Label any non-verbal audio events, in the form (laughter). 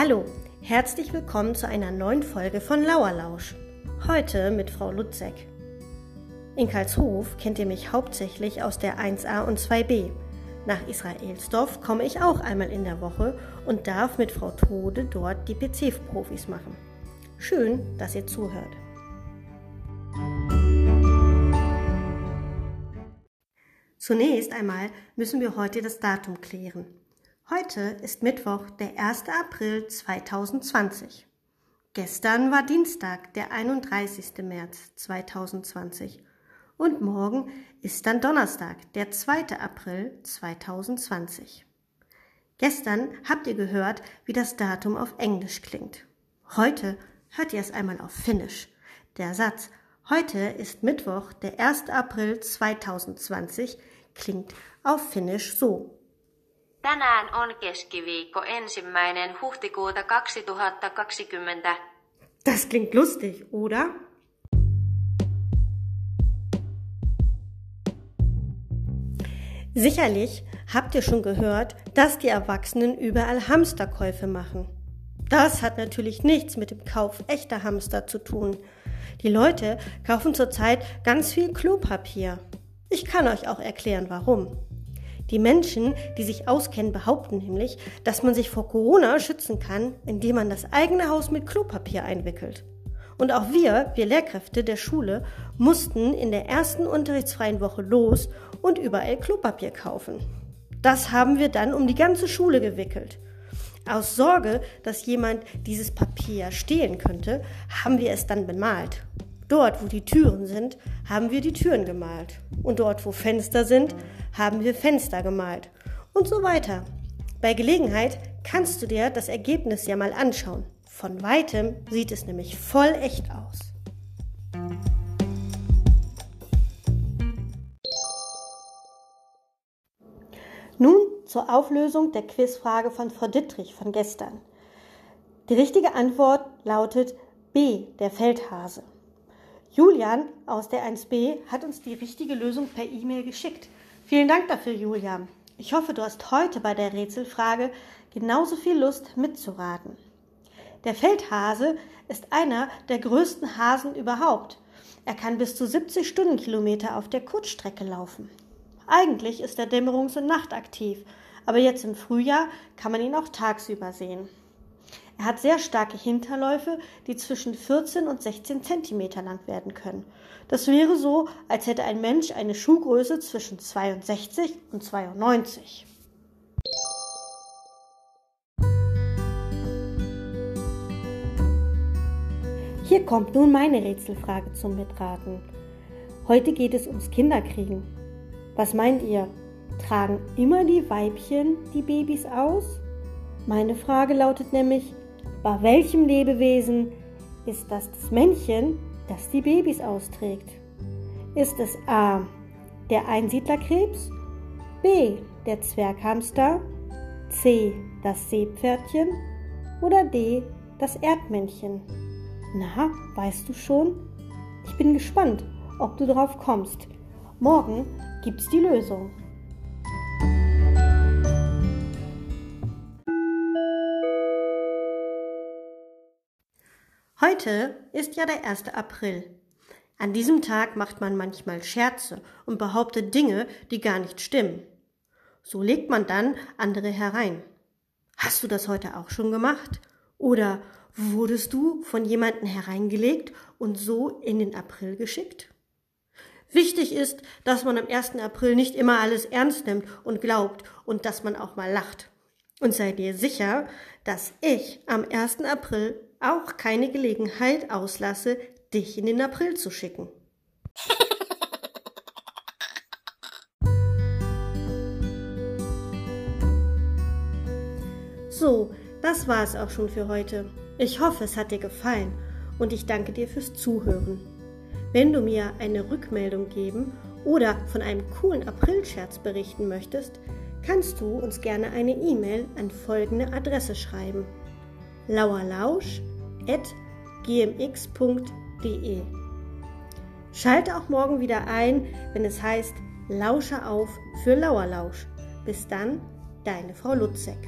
Hallo, herzlich willkommen zu einer neuen Folge von Lauerlausch. Heute mit Frau Lutzek. In Karlshof kennt ihr mich hauptsächlich aus der 1a und 2b. Nach Israelsdorf komme ich auch einmal in der Woche und darf mit Frau Tode dort die PC-Profis machen. Schön, dass ihr zuhört. Zunächst einmal müssen wir heute das Datum klären. Heute ist Mittwoch, der 1. April 2020. Gestern war Dienstag, der 31. März 2020. Und morgen ist dann Donnerstag, der 2. April 2020. Gestern habt ihr gehört, wie das Datum auf Englisch klingt. Heute hört ihr es einmal auf Finnisch. Der Satz Heute ist Mittwoch, der 1. April 2020 klingt auf Finnisch so. Tänään on keskiviikko ensimmäinen huhtikuuta 2020. Das klingt lustig, oder? Sicherlich habt ihr schon gehört, dass die Erwachsenen überall Hamsterkäufe machen. Das hat natürlich nichts mit dem Kauf echter Hamster zu tun. Die Leute kaufen zurzeit ganz viel Klopapier. Ich kann euch auch erklären, warum. Die Menschen, die sich auskennen, behaupten nämlich, dass man sich vor Corona schützen kann, indem man das eigene Haus mit Klopapier einwickelt. Und auch wir, wir Lehrkräfte der Schule, mussten in der ersten unterrichtsfreien Woche los und überall Klopapier kaufen. Das haben wir dann um die ganze Schule gewickelt. Aus Sorge, dass jemand dieses Papier stehlen könnte, haben wir es dann bemalt. Dort, wo die Türen sind, haben wir die Türen gemalt. Und dort, wo Fenster sind, haben wir Fenster gemalt. Und so weiter. Bei Gelegenheit kannst du dir das Ergebnis ja mal anschauen. Von weitem sieht es nämlich voll echt aus. Nun zur Auflösung der Quizfrage von Frau Dittrich von gestern. Die richtige Antwort lautet B, der Feldhase. Julian aus der 1b hat uns die richtige Lösung per E-Mail geschickt. Vielen Dank dafür, Julian. Ich hoffe, du hast heute bei der Rätselfrage genauso viel Lust mitzuraten. Der Feldhase ist einer der größten Hasen überhaupt. Er kann bis zu 70 Stundenkilometer auf der Kurzstrecke laufen. Eigentlich ist er dämmerungs- und nachtaktiv, aber jetzt im Frühjahr kann man ihn auch tagsüber sehen. Er hat sehr starke Hinterläufe, die zwischen 14 und 16 Zentimeter lang werden können. Das wäre so, als hätte ein Mensch eine Schuhgröße zwischen 62 und 92. Hier kommt nun meine Rätselfrage zum Mitraten. Heute geht es ums Kinderkriegen. Was meint ihr? Tragen immer die Weibchen die Babys aus? Meine Frage lautet nämlich, bei welchem Lebewesen ist das das Männchen, das die Babys austrägt? Ist es A. der Einsiedlerkrebs, B. der Zwerghamster, C. das Seepferdchen oder D. das Erdmännchen? Na, weißt du schon? Ich bin gespannt, ob du drauf kommst. Morgen gibt's die Lösung. Heute ist ja der 1. April. An diesem Tag macht man manchmal Scherze und behauptet Dinge, die gar nicht stimmen. So legt man dann andere herein. Hast du das heute auch schon gemacht? Oder wurdest du von jemandem hereingelegt und so in den April geschickt? Wichtig ist, dass man am 1. April nicht immer alles ernst nimmt und glaubt und dass man auch mal lacht. Und sei dir sicher, dass ich am 1. April auch keine Gelegenheit auslasse, dich in den April zu schicken. (laughs) So, das war es auch schon für heute. Ich hoffe, es hat dir gefallen und ich danke dir fürs Zuhören. Wenn du mir eine Rückmeldung geben oder von einem coolen Aprilscherz berichten möchtest, kannst du uns gerne eine E-Mail an folgende Adresse schreiben lauerlausch.gmx.de. Schalte auch morgen wieder ein, wenn es heißt Lausche auf für Lauerlausch. Bis dann, deine Frau Lutzek.